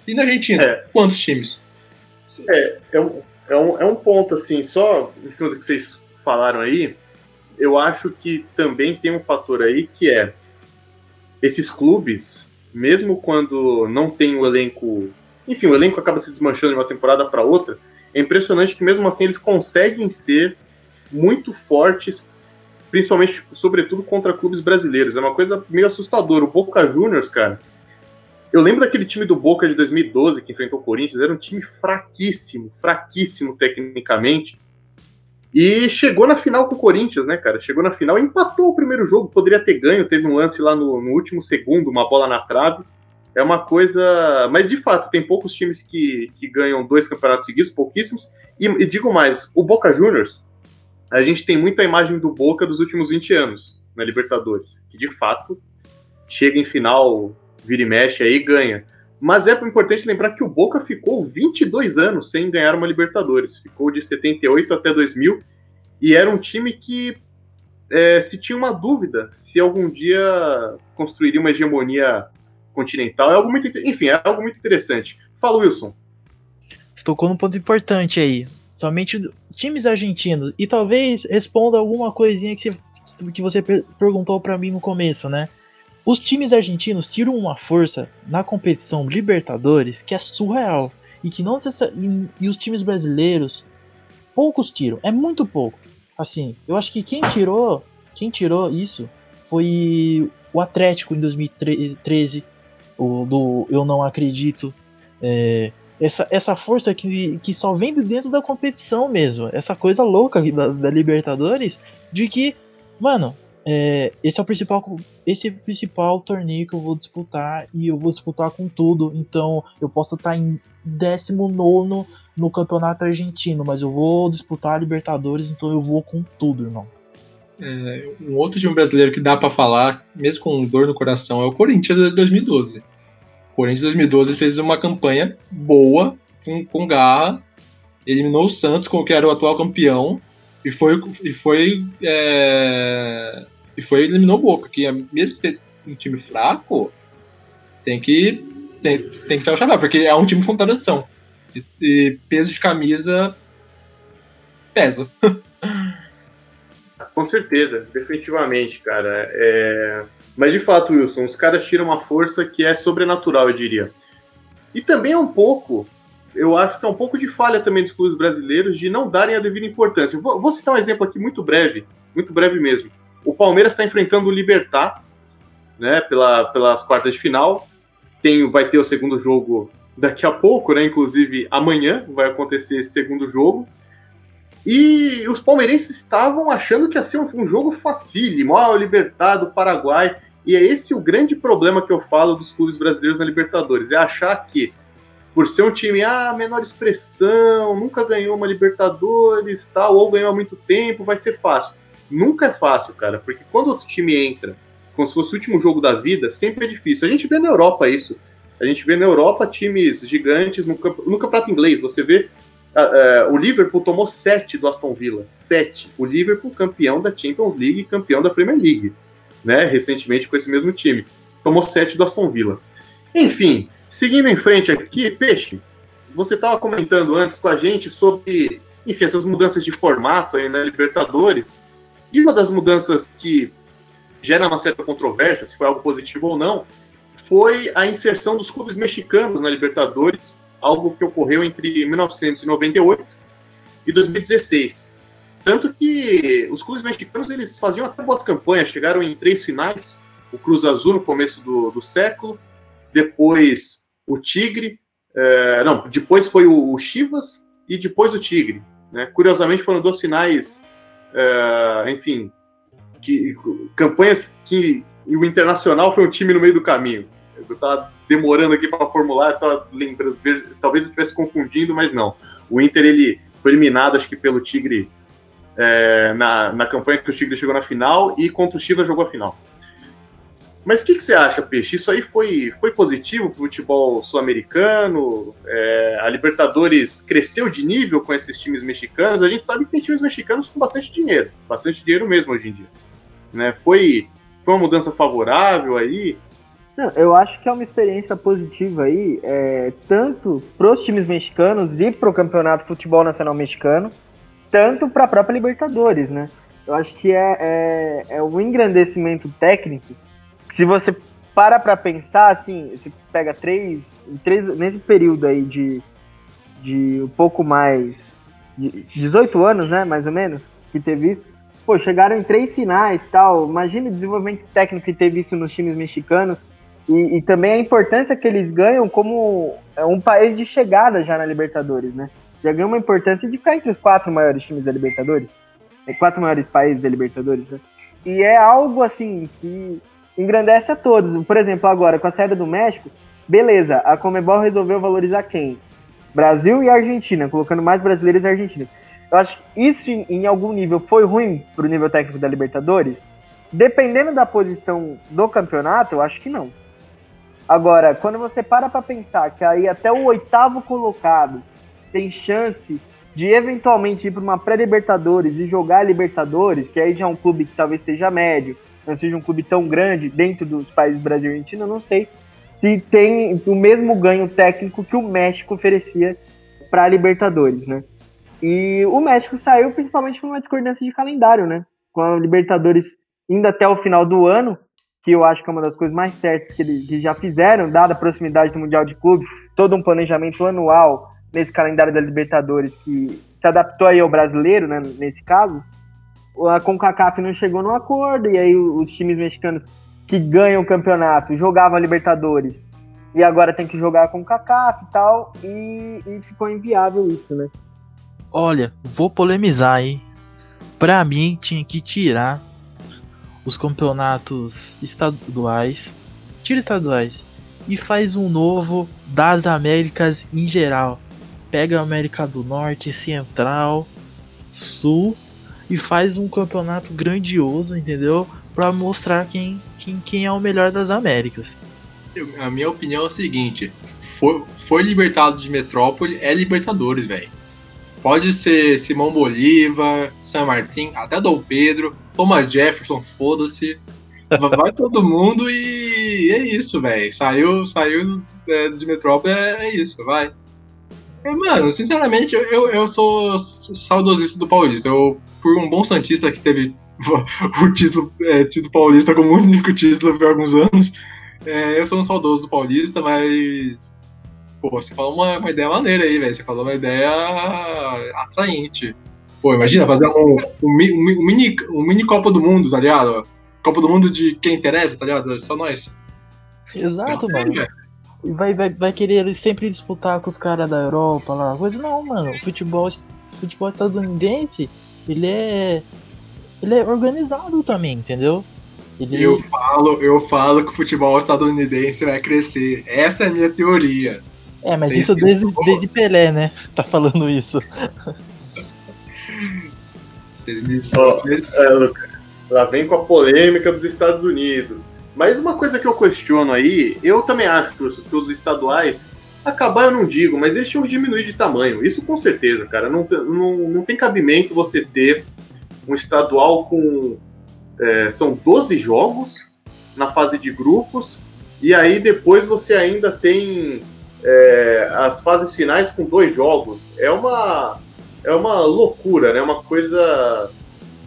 E na Argentina, é. quantos times? É, é um, é, um, é um ponto, assim, só em cima do que vocês falaram aí, eu acho que também tem um fator aí que é esses clubes, mesmo quando não tem o elenco. Enfim, o elenco acaba se desmanchando de uma temporada para outra. É impressionante que mesmo assim eles conseguem ser muito fortes principalmente, sobretudo, contra clubes brasileiros. É uma coisa meio assustadora. O Boca Juniors, cara. Eu lembro daquele time do Boca de 2012 que enfrentou o Corinthians, era um time fraquíssimo, fraquíssimo tecnicamente. E chegou na final com o Corinthians, né, cara? Chegou na final e empatou o primeiro jogo, poderia ter ganho, teve um lance lá no, no último segundo, uma bola na trave. É uma coisa. Mas de fato, tem poucos times que, que ganham dois campeonatos seguidos, pouquíssimos. E, e digo mais, o Boca Juniors, a gente tem muita imagem do Boca dos últimos 20 anos na Libertadores, que de fato chega em final, vira e mexe aí e ganha. Mas é importante lembrar que o Boca ficou 22 anos sem ganhar uma Libertadores. Ficou de 78 até 2000 e era um time que é, se tinha uma dúvida se algum dia construiria uma hegemonia continental. É algo muito, enfim, é algo muito interessante. Fala, Wilson. Tocou num ponto importante aí. Somente times argentinos. E talvez responda alguma coisinha que você, que você perguntou para mim no começo, né? Os times argentinos tiram uma força na competição Libertadores que é surreal. E que não e os times brasileiros poucos tiram, é muito pouco. Assim, eu acho que quem tirou, quem tirou isso foi o Atlético em 2013, o do Eu Não Acredito. É, essa, essa força que, que só vem de dentro da competição mesmo. Essa coisa louca da, da Libertadores de que, mano, é, esse é o principal esse é o principal torneio que eu vou disputar e eu vou disputar com tudo. Então eu posso estar em 19 no campeonato argentino, mas eu vou disputar a Libertadores, então eu vou com tudo, irmão. É, um outro time brasileiro que dá para falar, mesmo com dor no coração, é o Corinthians de 2012. O Corinthians de 2012 fez uma campanha boa, com, com garra, eliminou o Santos, como que era o atual campeão, e foi, e foi é, e foi eliminou o Boca, que é, mesmo que ter um time fraco, tem que tem, tem que chapéu, porque é um time com tradição. E, e peso de camisa pesa. com certeza, definitivamente, cara. É... Mas de fato, Wilson, os caras tiram uma força que é sobrenatural, eu diria. E também é um pouco, eu acho que é um pouco de falha também dos clubes brasileiros de não darem a devida importância. Vou, vou citar um exemplo aqui muito breve, muito breve mesmo. O Palmeiras está enfrentando o Libertar, né, pela, pelas quartas de final. Tem, vai ter o segundo jogo daqui a pouco, né? Inclusive amanhã vai acontecer esse segundo jogo. E os palmeirenses estavam achando que ia ser um, um jogo facílimo, ó, o Libertar do Paraguai. E é esse o grande problema que eu falo dos clubes brasileiros na Libertadores, é achar que por ser um time, ah, menor expressão, nunca ganhou uma Libertadores, tal, ou ganhou há muito tempo, vai ser fácil. Nunca é fácil, cara, porque quando outro time entra, como se fosse o último jogo da vida, sempre é difícil. A gente vê na Europa isso. A gente vê na Europa times gigantes no, no campeonato inglês. Você vê uh, uh, o Liverpool tomou sete do Aston Villa. Sete. O Liverpool campeão da Champions League e campeão da Premier League. Né, recentemente com esse mesmo time. Tomou sete do Aston Villa. Enfim, seguindo em frente aqui, Peixe, você estava comentando antes com a gente sobre, enfim, essas mudanças de formato aí na Libertadores. E uma das mudanças que gera uma certa controvérsia, se foi algo positivo ou não, foi a inserção dos clubes mexicanos na Libertadores, algo que ocorreu entre 1998 e 2016. Tanto que os clubes mexicanos eles faziam até boas campanhas, chegaram em três finais, o Cruz Azul no começo do, do século, depois o Tigre, é, não, depois foi o, o Chivas e depois o Tigre. Né? Curiosamente foram duas finais é, enfim, que, campanhas que o Internacional foi um time no meio do caminho. Eu estava demorando aqui para formular, tava lembrando, talvez eu estivesse confundindo, mas não. O Inter ele foi eliminado, acho que pelo Tigre é, na, na campanha que o Tigre chegou na final e contra o Chivas jogou a final. Mas o que, que, você acha, Peixe? Isso aí foi, foi positivo para o futebol sul-americano? É, a Libertadores cresceu de nível com esses times mexicanos? A gente sabe que tem times mexicanos com bastante dinheiro, bastante dinheiro mesmo hoje em dia. Né? Foi, foi uma mudança favorável aí? Não, eu acho que é uma experiência positiva aí, é, tanto para os times mexicanos e para o Campeonato Futebol Nacional Mexicano, tanto para a própria Libertadores, né? Eu acho que é, é, é um engrandecimento técnico. Se você para para pensar, assim, você pega três, três nesse período aí de, de um pouco mais, de 18 anos, né, mais ou menos, que teve isso, pô, chegaram em três finais tal, imagina o desenvolvimento técnico que teve isso nos times mexicanos, e, e também a importância que eles ganham como é, um país de chegada já na Libertadores, né, Já ganhou uma importância de ficar entre os quatro maiores times da Libertadores. É, quatro maiores países da Libertadores, né? E é algo assim que engrandece a todos. Por exemplo, agora, com a saída do México, beleza, a Comebol resolveu valorizar quem? Brasil e Argentina, colocando mais brasileiros e argentinos. Eu acho que isso, em algum nível, foi ruim para o nível técnico da Libertadores? Dependendo da posição do campeonato, eu acho que não. Agora, quando você para para pensar que aí até o oitavo colocado tem chance de eventualmente ir para uma pré-Libertadores e jogar Libertadores, que aí já é um clube que talvez seja médio, não seja um clube tão grande dentro dos países Brasil e Argentina, não sei se tem o mesmo ganho técnico que o México oferecia para a Libertadores, né? E o México saiu principalmente por uma discordância de calendário, né? Com a Libertadores indo até o final do ano, que eu acho que é uma das coisas mais certas que eles já fizeram, dada a proximidade do Mundial de Clubes, todo um planejamento anual nesse calendário da Libertadores que se adaptou aí ao brasileiro, né, nesse caso. A CONCACAF não chegou no acordo e aí os times mexicanos que ganham o campeonato jogavam a Libertadores e agora tem que jogar com o CACAF e tal, e, e, ficou inviável isso, né? Olha, vou polemizar, hein? Pra mim, tinha que tirar os campeonatos estaduais, tira estaduais, e faz um novo das Américas em geral. Pega a América do Norte, Central, Sul e faz um campeonato grandioso, entendeu? Pra mostrar quem quem, quem é o melhor das Américas. A minha opinião é o seguinte: foi, foi libertado de Metrópole, é Libertadores, velho. Pode ser Simão Bolívar, San Martín, até Dom Pedro, Thomas Jefferson, foda-se. Vai todo mundo e é isso, velho. Saiu, saiu é, de Metrópole, é, é isso, vai. É, mano, sinceramente, eu, eu sou saudosista do Paulista. Eu, por um bom Santista que teve o título, é, título paulista como único título por alguns anos. É, eu sou um saudoso do Paulista, mas. Pô, você falou uma, uma ideia maneira aí, velho. Você falou uma ideia atraente. Pô, imagina fazer um, um, um, mini, um mini Copa do Mundo, tá ligado? Copa do Mundo de quem interessa, tá ligado? Só nós. Exato, mano. Vai, vai, vai querer sempre disputar com os caras da Europa lá. Coisa não, mano. O futebol, futebol estadunidense, ele é ele é organizado também, entendeu? Ele... Eu falo, eu falo que o futebol estadunidense vai crescer. Essa é a minha teoria. É, mas isso desde, desde Pelé, né? Tá falando isso. Oh, é, lá vem com a polêmica dos Estados Unidos. Mas uma coisa que eu questiono aí, eu também acho que os, que os estaduais acabar eu não digo, mas eles tinham que diminuir de tamanho. Isso com certeza, cara. Não, não, não tem cabimento você ter um estadual com. É, são 12 jogos na fase de grupos, e aí depois você ainda tem é, as fases finais com dois jogos. É uma, é uma loucura, né? Uma coisa.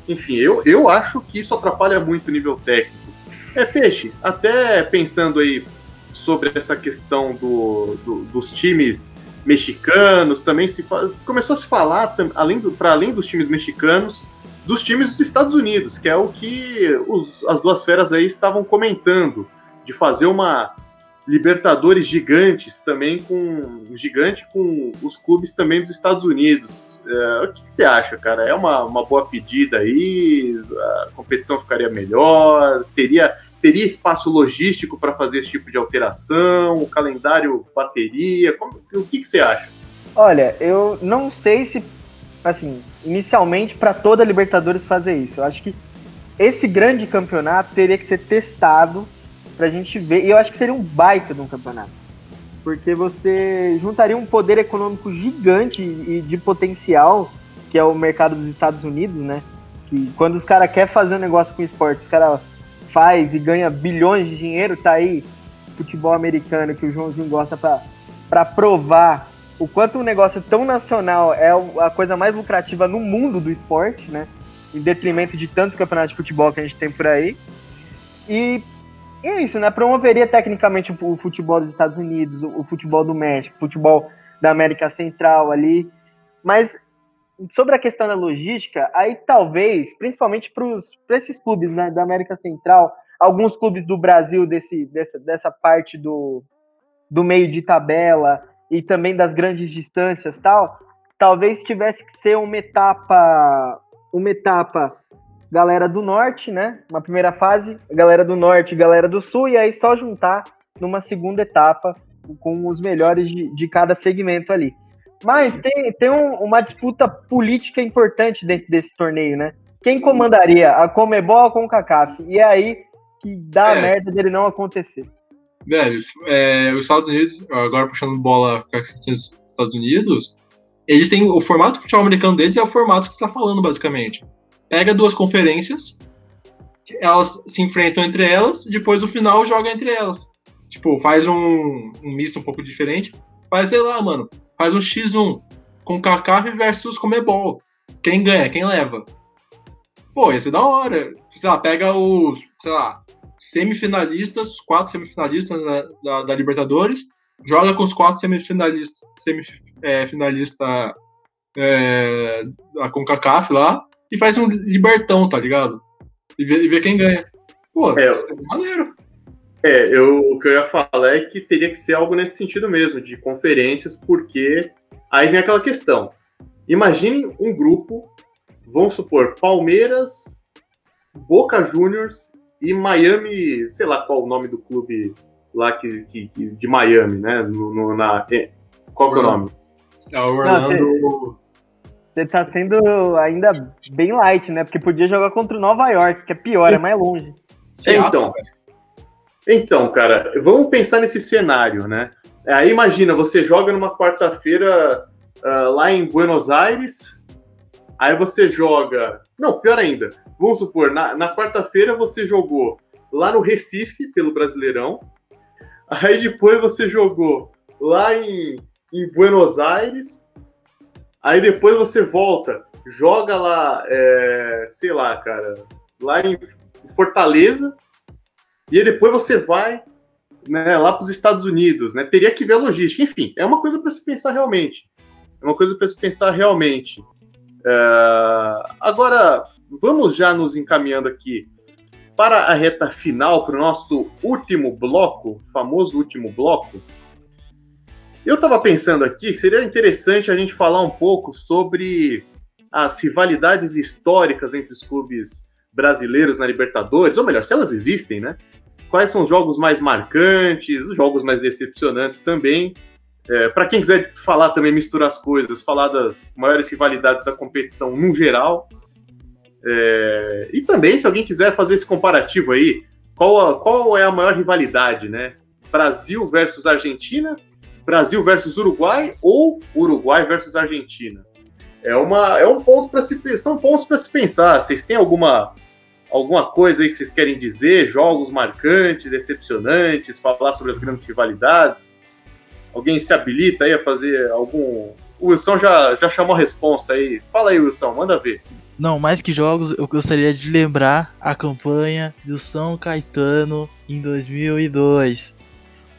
Enfim, eu, eu acho que isso atrapalha muito o nível técnico. É, Peixe, até pensando aí sobre essa questão do, do dos times mexicanos, também se faz, começou a se falar, além para além dos times mexicanos, dos times dos Estados Unidos, que é o que os, as duas feras aí estavam comentando, de fazer uma Libertadores gigantes também com gigante com os clubes também dos Estados Unidos. É, o que, você acha, cara? É uma, uma boa pedida aí? A competição ficaria melhor? Teria teria espaço logístico para fazer esse tipo de alteração? O calendário bateria? Como, o que, que você acha? Olha, eu não sei se assim, inicialmente para toda Libertadores fazer isso. Eu acho que esse grande campeonato teria que ser testado pra gente ver. E eu acho que seria um baita de um campeonato. Porque você juntaria um poder econômico gigante e de potencial, que é o mercado dos Estados Unidos, né? Que quando os caras querem fazer um negócio com esporte, os caras faz e ganha bilhões de dinheiro, tá aí futebol americano que o Joãozinho gosta para provar o quanto um negócio tão nacional é a coisa mais lucrativa no mundo do esporte, né? Em detrimento de tantos campeonatos de futebol que a gente tem por aí. E, e é isso, né? Promoveria tecnicamente o futebol dos Estados Unidos, o futebol do México, o futebol da América Central ali. Mas sobre a questão da logística, aí talvez, principalmente para esses clubes né, da América Central, alguns clubes do Brasil desse, dessa, dessa parte do, do meio de tabela, e também das grandes distâncias tal, talvez tivesse que ser uma etapa, uma etapa galera do norte, né? Uma primeira fase, galera do norte, galera do sul, e aí só juntar numa segunda etapa com os melhores de, de cada segmento ali. Mas tem, tem um, uma disputa política importante dentro desse torneio, né? Quem comandaria? A Comebol ou a CONCACAF? E é aí que dá é. a merda dele não acontecer. Velho, é, os Estados Unidos, agora puxando bola com as questões dos Estados Unidos, eles têm o formato do futebol americano deles é o formato que você está falando, basicamente. Pega duas conferências, elas se enfrentam entre elas, depois no final joga entre elas. Tipo, faz um, um misto um pouco diferente. Faz, sei lá, mano, faz um X1 com CACAF versus Comebol. Quem ganha, quem leva. Pô, ia ser da hora. Sei lá, pega os, sei lá, semifinalistas, os quatro semifinalistas da, da, da Libertadores, joga com os quatro semifinalistas, semifinalista é, é, da CONCACAF lá e faz um libertão, tá ligado? E vê, e vê quem ganha. Pô, é, isso é maneiro. É, eu, o que eu ia falar é que teria que ser algo nesse sentido mesmo, de conferências, porque aí vem aquela questão. Imagine um grupo, vamos supor, Palmeiras, Boca Juniors e Miami, sei lá qual o nome do clube lá que, que, que de Miami, né? No, no na, qual que é o nome? É o Orlando. Você tá sendo ainda bem light, né? Porque podia jogar contra o Nova York, que é pior, é mais longe. então, então, cara, vamos pensar nesse cenário, né? Aí imagina, você joga numa quarta-feira uh, lá em Buenos Aires, aí você joga. Não, pior ainda, vamos supor, na, na quarta-feira você jogou lá no Recife, pelo Brasileirão. Aí depois você jogou lá em, em Buenos Aires. Aí depois você volta, joga lá, é, sei lá, cara, lá em Fortaleza. E aí depois você vai né, lá para os Estados Unidos, né? Teria que ver a logística. Enfim, é uma coisa para se pensar realmente. É uma coisa para se pensar realmente. É... Agora, vamos já nos encaminhando aqui para a reta final, para o nosso último bloco, famoso último bloco. Eu estava pensando aqui seria interessante a gente falar um pouco sobre as rivalidades históricas entre os clubes brasileiros na Libertadores, ou melhor, se elas existem, né? Quais são os jogos mais marcantes, os jogos mais decepcionantes também. É, para quem quiser falar também, misturar as coisas, falar das maiores rivalidades da competição no geral, é, e também, se alguém quiser fazer esse comparativo aí, qual, a, qual é a maior rivalidade, né? Brasil versus Argentina, Brasil versus Uruguai ou Uruguai versus Argentina? É, uma, é um ponto para se são pontos para se pensar. Vocês têm alguma alguma coisa aí que vocês querem dizer? Jogos marcantes, decepcionantes, falar sobre as grandes rivalidades? Alguém se habilita aí a fazer algum? O Wilson já, já chamou a responsa aí. Fala aí, Wilson, manda ver. Não, mais que jogos, eu gostaria de lembrar a campanha do São Caetano em 2002.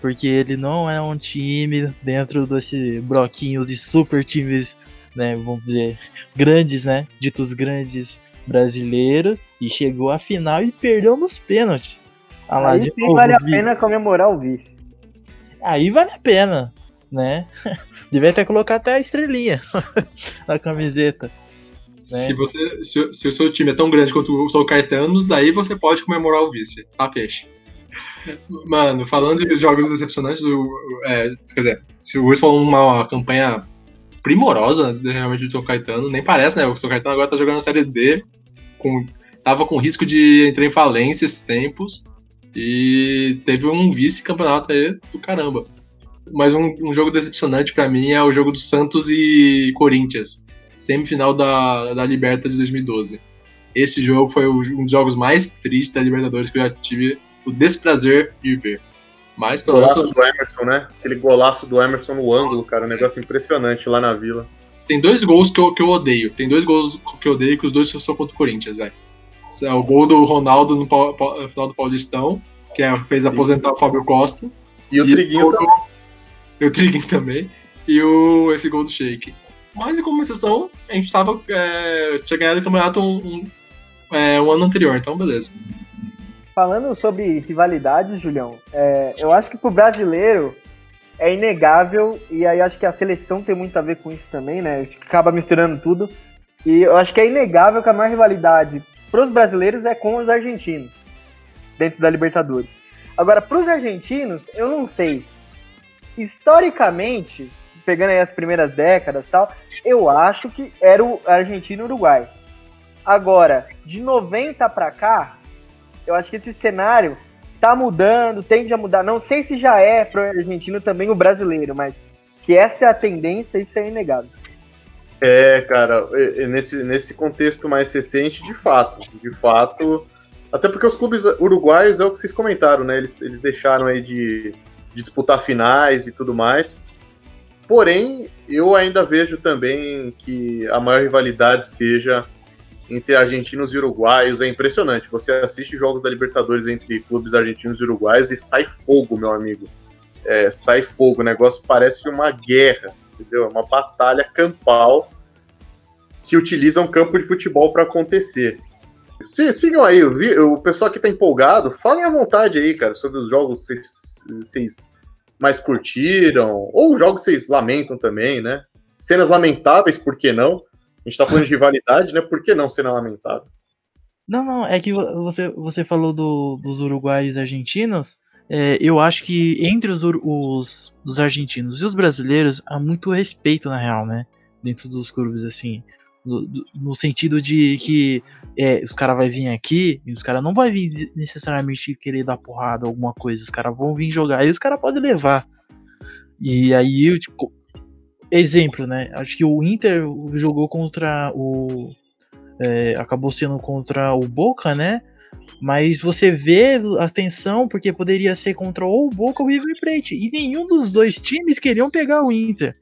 Porque ele não é um time dentro desse bloquinho de super times, né, vamos dizer, grandes, né, ditos grandes brasileiros. E chegou à final e perdeu nos pênaltis. Ah lá, Aí sim novo, vale a pena comemorar o vice. Aí vale a pena, né? Devia até colocar até a estrelinha na camiseta. Né? Se, você, se, se, o seu time é tão grande quanto o São Caetano, daí você pode comemorar o vice, tá, peixe? Mano, falando de jogos decepcionantes, o, é, quer dizer, se o Wilson falou uma campanha primorosa realmente do São Caetano, nem parece, né? O São Caetano agora tá jogando na Série D, com, tava com risco de entrar em falência esses tempos, e teve um vice-campeonato aí do caramba. Mas um, um jogo decepcionante para mim é o jogo do Santos e Corinthians semifinal da, da Liberta de 2012. Esse jogo foi um dos jogos mais tristes da Libertadores que eu já tive o desprazer de ver. Mas pelo golaço menos... do Emerson, né? Aquele golaço do Emerson no ângulo, Nossa, cara, um negócio impressionante lá na Vila. Tem dois gols que eu, que eu odeio. Tem dois gols que eu odeio que os dois são contra o Corinthians, velho. É o gol do Ronaldo no, no final do Paulistão, que é, fez aposentar o Fábio Costa. E, e o Triguinho também. E o Triguinho também. E o, esse gol do Sheik. Mas, em compensação, a gente tava, é, tinha ganhado o campeonato um, um, é, um, ano anterior, então beleza. Falando sobre rivalidades, Julião, é, eu acho que pro brasileiro, é inegável, e aí acho que a seleção tem muito a ver com isso também, né? Acaba misturando tudo. E eu acho que é inegável que a maior rivalidade para os brasileiros é com os argentinos, dentro da Libertadores. Agora, para os argentinos, eu não sei. Historicamente, pegando aí as primeiras décadas tal, eu acho que era o argentino-uruguai. Agora, de 90 para cá, eu acho que esse cenário tá mudando, tende a mudar. Não sei se já é pro argentino também o brasileiro, mas que essa é a tendência, isso é inegável. É, cara, nesse, nesse contexto mais recente, de fato, de fato, até porque os clubes uruguaios é o que vocês comentaram, né? Eles, eles deixaram aí de, de disputar finais e tudo mais. Porém, eu ainda vejo também que a maior rivalidade seja entre argentinos e uruguaios. É impressionante. Você assiste jogos da Libertadores entre clubes argentinos e uruguaios e sai fogo, meu amigo. É, sai fogo. O negócio parece uma guerra, entendeu? É uma batalha campal que utiliza um campo de futebol para acontecer. Se, sigam aí, o, pessoal que tá empolgado, falem à vontade aí, cara, sobre os jogos que vocês mais curtiram, ou jogos que vocês lamentam também, né? Cenas lamentáveis, por que não? A gente tá falando de rivalidade, né? Por que não cena lamentável? Não, não, é que você, você falou do, dos uruguaios e argentinos. É, eu acho que entre os, os, os argentinos e os brasileiros há muito respeito, na real, né? Dentro dos clubes, assim. No, no sentido de que é, os caras vão vir aqui e os caras não vão vir necessariamente querer dar porrada alguma coisa. Os caras vão vir jogar e os caras podem levar. E aí, tipo, exemplo, né? Acho que o Inter jogou contra o. É, acabou sendo contra o Boca, né? Mas você vê a tensão porque poderia ser contra ou o Boca ou o River Plate. E nenhum dos dois times queriam pegar o Inter.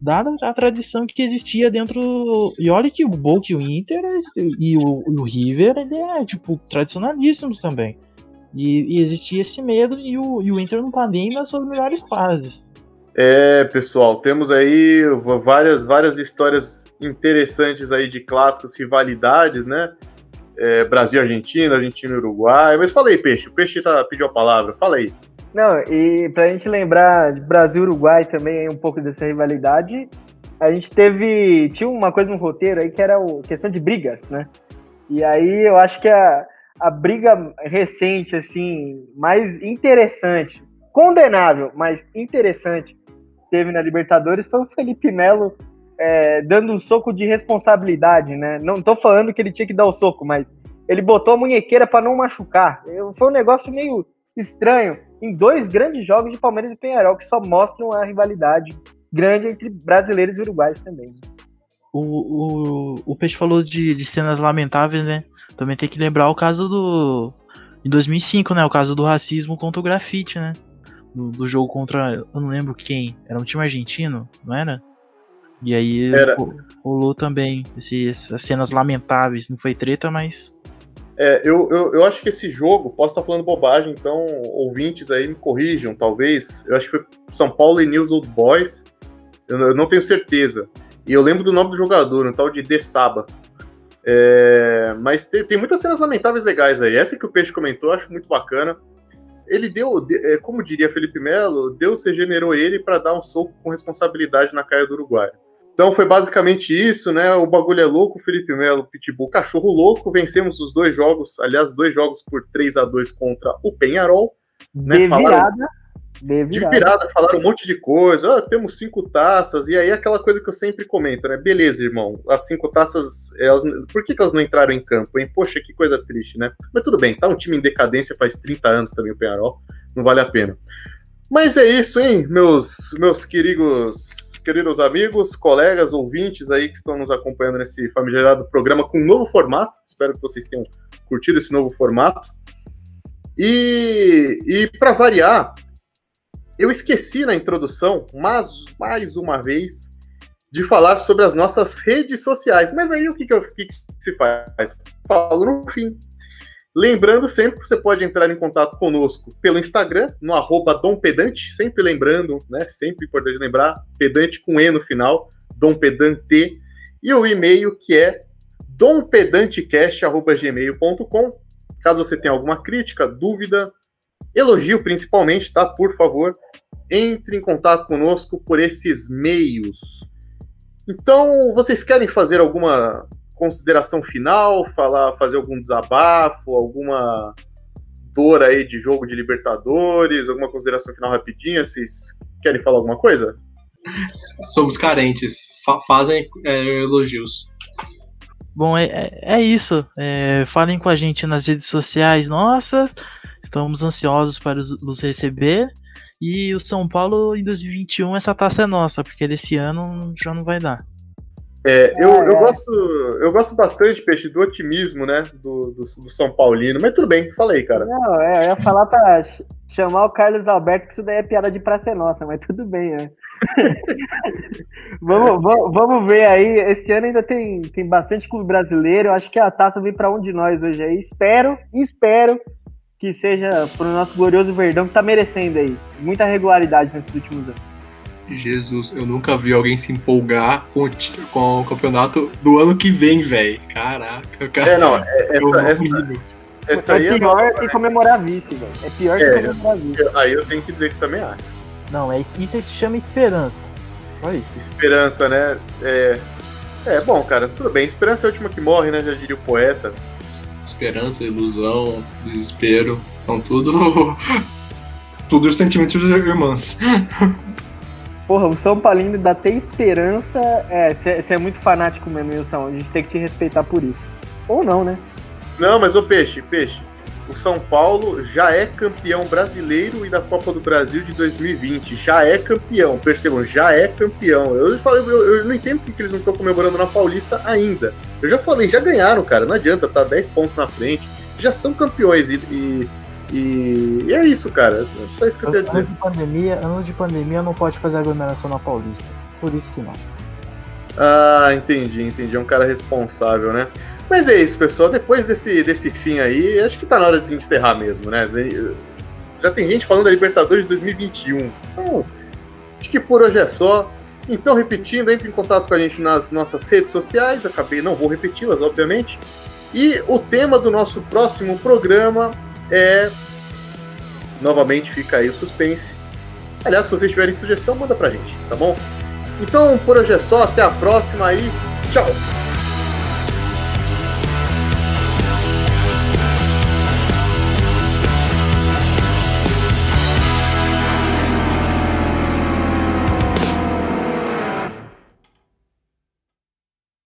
Dada a tradição que existia dentro. E olha que o Boca e o Inter e o, e o River é, tipo, tradicionalíssimos também. E, e, existia esse medo e o, e o Inter não tá nem nas suas melhores fases. É, pessoal, temos aí várias, várias histórias interessantes aí de clássicos, rivalidades, né? É, Brasil, Argentina, Argentina, Uruguai. Mas fala aí, Peixe. O Peixe tá, pediu a palavra. Fala aí. Não, e pra gente lembrar de Brasil Uruguai também um pouco dessa rivalidade, a gente teve. Tinha uma coisa no roteiro aí que era o, questão de brigas, né? E aí eu acho que a, a briga recente, assim, mais interessante, condenável, mas interessante, teve na Libertadores foi o Felipe Melo é, dando um soco de responsabilidade, né? Não tô falando que ele tinha que dar o soco, mas ele botou a munhequeira para não machucar. Foi um negócio meio estranho em dois grandes jogos de Palmeiras e Penharol que só mostram a rivalidade grande entre brasileiros e uruguaios também. O, o, o Peixe falou de, de cenas lamentáveis, né? Também tem que lembrar o caso do. Em 2005, né? O caso do racismo contra o grafite, né? Do, do, jogo contra. Eu não lembro quem. Era um time argentino, não era? E aí era. rolou também esse, essas cenas lamentáveis. Não foi treta, mas. É, eu, eu, eu acho que esse jogo, posso estar falando bobagem, então ouvintes aí me corrijam, talvez. Eu acho que foi São Paulo e News Old Boys. Eu, eu não tenho certeza. E eu lembro do nome do jogador, um tal de De Saba. É, mas tem, tem, muitas cenas lamentáveis legais aí. Essa que o Peixe comentou, eu acho muito bacana ele deu, é, como diria Felipe Melo, Deus regenerou ele para dar um soco com responsabilidade na cara do Uruguai. Então foi basicamente isso, né? O bagulho é louco, Felipe Melo, Pitbull, cachorro louco. Vencemos os dois jogos, aliás, dois jogos por 3 a 2 contra o Penharol. Né? De Falaram. De virada. de virada, falaram um monte de coisa. Oh, temos cinco taças. E aí aquela coisa que eu sempre comento, né? Beleza, irmão. As cinco taças, elas, por que, que elas não entraram em campo, hein? Poxa, que coisa triste, né? Mas tudo bem, tá um time em decadência faz 30 anos também, o Penharol. Não vale a pena. Mas é isso, hein, meus, meus queridos, queridos amigos, colegas, ouvintes aí que estão nos acompanhando nesse famigerado programa com um novo formato. Espero que vocês tenham curtido esse novo formato. E, e para variar, eu esqueci na introdução, mas mais uma vez, de falar sobre as nossas redes sociais. Mas aí o que, que, eu, que, que se faz? Falo no fim. Lembrando sempre que você pode entrar em contato conosco pelo Instagram, no arroba Pedante, sempre lembrando, né? Sempre importante lembrar, pedante com E no final, Dom Pedante, e o e-mail que é dompedantecast.gmail.com. Caso você tenha alguma crítica, dúvida, elogio principalmente, tá? Por favor, entre em contato conosco por esses meios. Então, vocês querem fazer alguma consideração final, falar, fazer algum desabafo, alguma dor aí de jogo de Libertadores, alguma consideração final rapidinha? Vocês querem falar alguma coisa? Somos carentes, fa fazem é, elogios. Bom, é, é, é isso. É, falem com a gente nas redes sociais. Nossa, estamos ansiosos para os receber. E o São Paulo em 2021 essa taça é nossa, porque desse ano já não vai dar. É, eu, eu, é. gosto, eu gosto bastante, Peixe, do otimismo, né, do, do, do, São Paulino, mas tudo bem, falei, cara. Não, é, eu ia falar pra chamar o Carlos Alberto, que isso daí é piada de praça nossa, mas tudo bem, né? vamos, vamos, vamos ver aí, esse ano ainda tem, tem bastante clube brasileiro, eu acho que a taça vem para um de nós hoje aí, espero, espero que seja pro nosso glorioso Verdão, que tá merecendo aí, muita regularidade nesses últimos anos. Jesus, eu nunca vi alguém se empolgar com o, com o campeonato do ano que vem, velho. Caraca, cara. É, não, é, essa, essa, essa, aí é pior é que comemorar vice, velho. É pior é, que comemorar vice. Aí eu tenho que dizer que também acho. Não, é, isso se chama esperança. Olha Esperança, né? É, é, bom, cara, tudo bem. Esperança é a última que morre, né? Já diria o poeta. Esperança, ilusão, desespero. São tudo. tudo os sentimentos irmãs. Porra, o São Paulino ainda tem esperança. É, você é muito fanático mesmo, Wilson. A gente tem que te respeitar por isso. Ou não, né? Não, mas o Peixe, Peixe. O São Paulo já é campeão brasileiro e da Copa do Brasil de 2020. Já é campeão, percebam, já é campeão. Eu, falei, eu, eu não entendo porque eles não estão comemorando na Paulista ainda. Eu já falei, já ganharam, cara. Não adianta, tá 10 pontos na frente. Já são campeões e, e e, é isso, cara. Só isso que eu tenho a dizer. Ano de pandemia, ano de pandemia não pode fazer aglomeração na Paulista. Por isso que não. Ah, entendi, entendi. É um cara responsável, né? Mas é isso, pessoal. Depois desse, desse fim aí, acho que tá na hora de encerrar mesmo, né? Já tem gente falando da Libertadores de 2021. Então, acho que por hoje é só. Então, repetindo, entre em contato com a gente nas nossas redes sociais. Acabei, não vou repeti-las, obviamente. E o tema do nosso próximo programa é. Novamente fica aí o suspense. Aliás, se vocês tiverem sugestão, manda pra gente, tá bom? Então, por hoje é só, até a próxima e tchau!